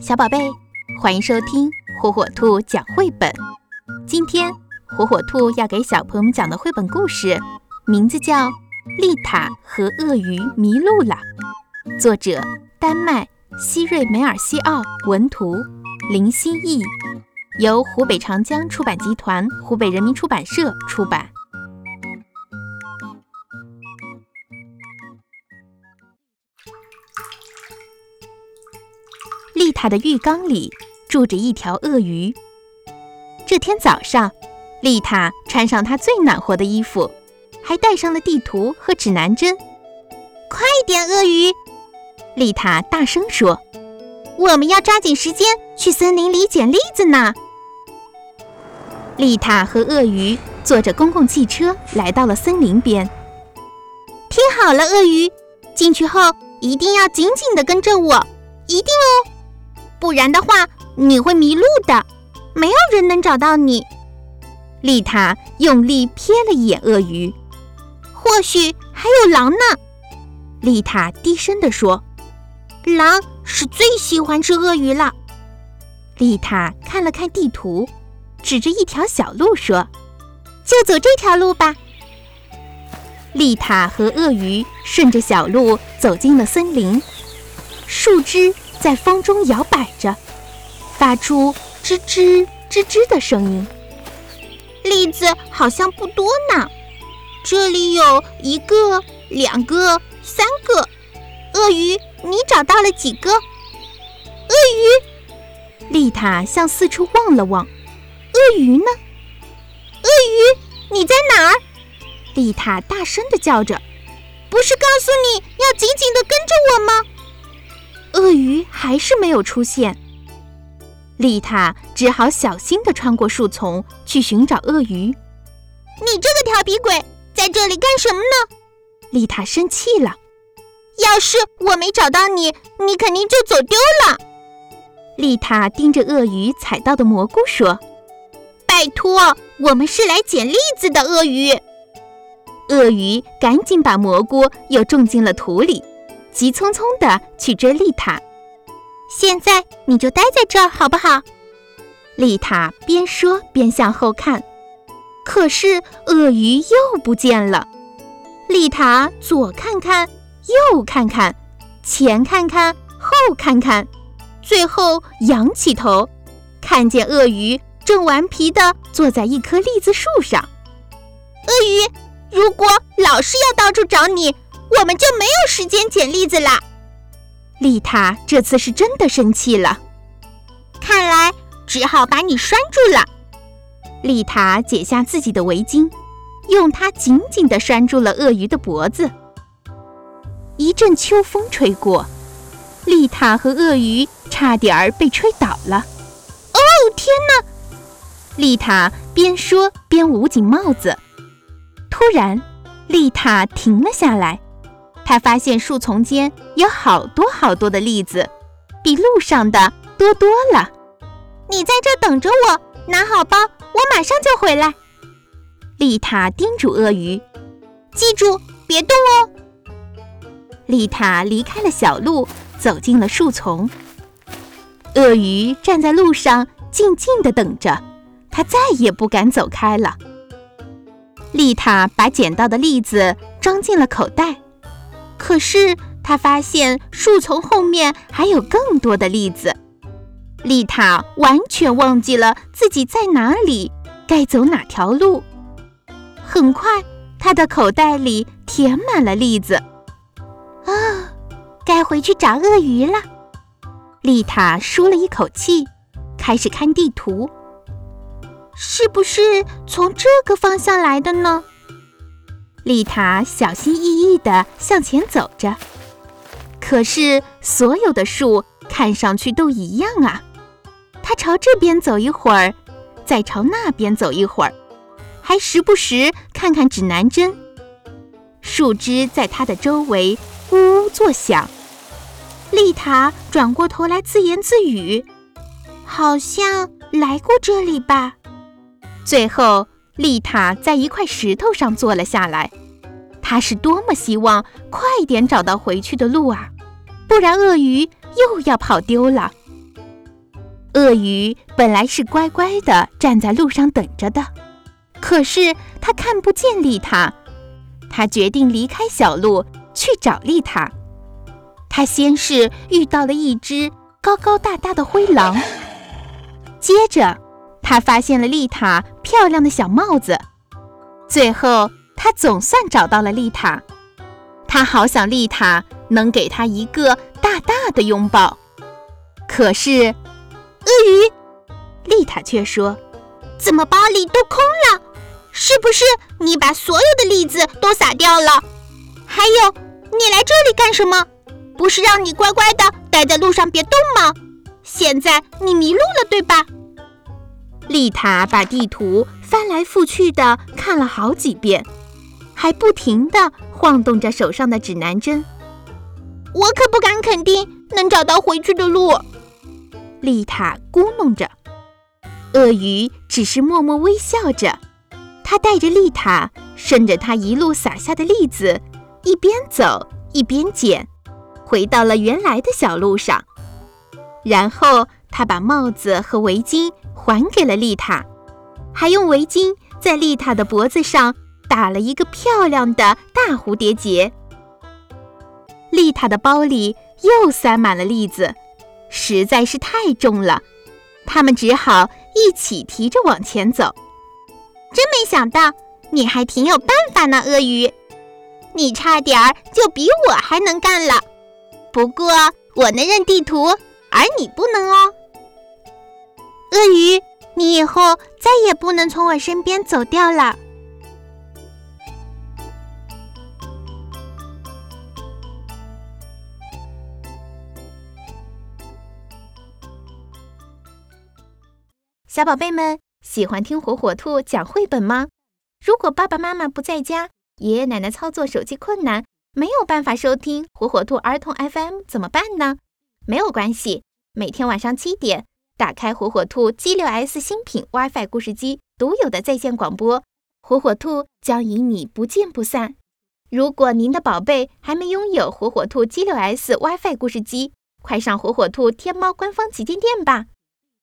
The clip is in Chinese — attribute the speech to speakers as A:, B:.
A: 小宝贝，欢迎收听火火兔讲绘本。今天火火兔要给小朋友们讲的绘本故事，名字叫《丽塔和鳄鱼迷路了》，作者丹麦希瑞梅尔西奥，文图林心逸，由湖北长江出版集团、湖北人民出版社出版。丽塔的浴缸里住着一条鳄鱼。这天早上，丽塔穿上她最暖和的衣服，还带上了地图和指南针。
B: 快点，鳄鱼！
A: 丽塔大声说：“
B: 我们要抓紧时间去森林里捡栗子呢。”
A: 丽塔和鳄鱼坐着公共汽车来到了森林边。
B: 听好了，鳄鱼，进去后一定要紧紧地跟着我，一定哦。不然的话，你会迷路的，没有人能找到你。
A: 丽塔用力瞥了一眼鳄鱼，
B: 或许还有狼呢。
A: 丽塔低声地说：“
B: 狼是最喜欢吃鳄鱼了。”
A: 丽塔看了看地图，指着一条小路说：“
B: 就走这条路吧。”
A: 丽塔和鳄鱼顺着小路走进了森林，树枝。在风中摇摆着，发出吱吱吱吱的声音。
B: 栗子好像不多呢，这里有一个、两个、三个。鳄鱼，你找到了几个？鳄
A: 鱼，丽塔向四处望了望。鳄鱼呢？
B: 鳄鱼，你在哪儿？
A: 丽塔大声地叫着：“
B: 不是告诉你要紧紧地跟着我吗？”
A: 鳄鱼还是没有出现，丽塔只好小心地穿过树丛去寻找鳄鱼。
B: 你这个调皮鬼，在这里干什么呢？
A: 丽塔生气了。
B: 要是我没找到你，你肯定就走丢了。
A: 丽塔盯着鳄鱼采到的蘑菇说：“
B: 拜托，我们是来捡栗子的。”鳄鱼，
A: 鳄鱼赶紧把蘑菇又种进了土里。急匆匆地去追丽塔。
B: 现在你就待在这儿好不好？
A: 丽塔边说边向后看，可是鳄鱼又不见了。丽塔左看看，右看看，前看看，后看看，最后仰起头，看见鳄鱼正顽皮地坐在一棵栗子树上。
B: 鳄鱼，如果老是要到处找你。我们就没有时间捡栗子啦！
A: 丽塔这次是真的生气了，
B: 看来只好把你拴住了。
A: 丽塔解下自己的围巾，用它紧紧地拴住了鳄鱼的脖子。一阵秋风吹过，丽塔和鳄鱼差点儿被吹倒了。哦，
B: 天哪！
A: 丽塔边说边捂紧帽子。突然，丽塔停了下来。他发现树丛间有好多好多的栗子，比路上的多多了。
B: 你在这等着我，拿好包，我马上就回来。
A: 丽塔叮嘱鳄鱼：“
B: 记住，别动哦。”
A: 丽塔离开了小路，走进了树丛。鳄鱼站在路上，静静地等着，它再也不敢走开了。丽塔把捡到的栗子装进了口袋。可是他发现树丛后面还有更多的栗子，丽塔完全忘记了自己在哪里，该走哪条路。很快，他的口袋里填满了栗子。
B: 啊，该回去找鳄鱼了。
A: 丽塔舒了一口气，开始看地图。
B: 是不是从这个方向来的呢？
A: 丽塔小心翼翼地向前走着，可是所有的树看上去都一样啊。她朝这边走一会儿，再朝那边走一会儿，还时不时看看指南针。树枝在她的周围呜呜作响。丽塔转过头来自言自语：“
B: 好像来过这里吧。”
A: 最后。丽塔在一块石头上坐了下来，她是多么希望快点找到回去的路啊！不然鳄鱼又要跑丢了。鳄鱼本来是乖乖的站在路上等着的，可是它看不见丽塔，它决定离开小路去找丽塔。它先是遇到了一只高高大大的灰狼，接着他发现了丽塔漂亮的小帽子，最后他总算找到了丽塔。他好想丽塔能给他一个大大的拥抱，可是。
B: 鳄鱼，
A: 丽塔却说：“
B: 怎么包里都空了？是不是你把所有的栗子都撒掉了？还有，你来这里干什么？不是让你乖乖的待在路上别动吗？现在你迷路了，对吧？”
A: 丽塔把地图翻来覆去的看了好几遍，还不停的晃动着手上的指南针。
B: 我可不敢肯定能找到回去的路。
A: 丽塔咕哝着，鳄鱼只是默默微笑着。它带着丽塔，顺着他一路撒下的栗子，一边走一边捡，回到了原来的小路上。然后他把帽子和围巾还给了丽塔，还用围巾在丽塔的脖子上打了一个漂亮的大蝴蝶结。丽塔的包里又塞满了栗子。实在是太重了，他们只好一起提着往前走。
B: 真没想到你还挺有办法呢，鳄鱼！你差点儿就比我还能干了。不过我能认地图，而你不能哦。鳄鱼，你以后再也不能从我身边走掉了。
A: 小宝贝们喜欢听火火兔讲绘本吗？如果爸爸妈妈不在家，爷爷奶奶操作手机困难，没有办法收听火火兔儿童 FM 怎么办呢？没有关系，每天晚上七点，打开火火兔 G6S 新品 WiFi 故事机独有的在线广播，火火兔将与你不见不散。如果您的宝贝还没拥有火火兔 G6S WiFi 故事机，快上火火兔天猫官方旗舰店吧。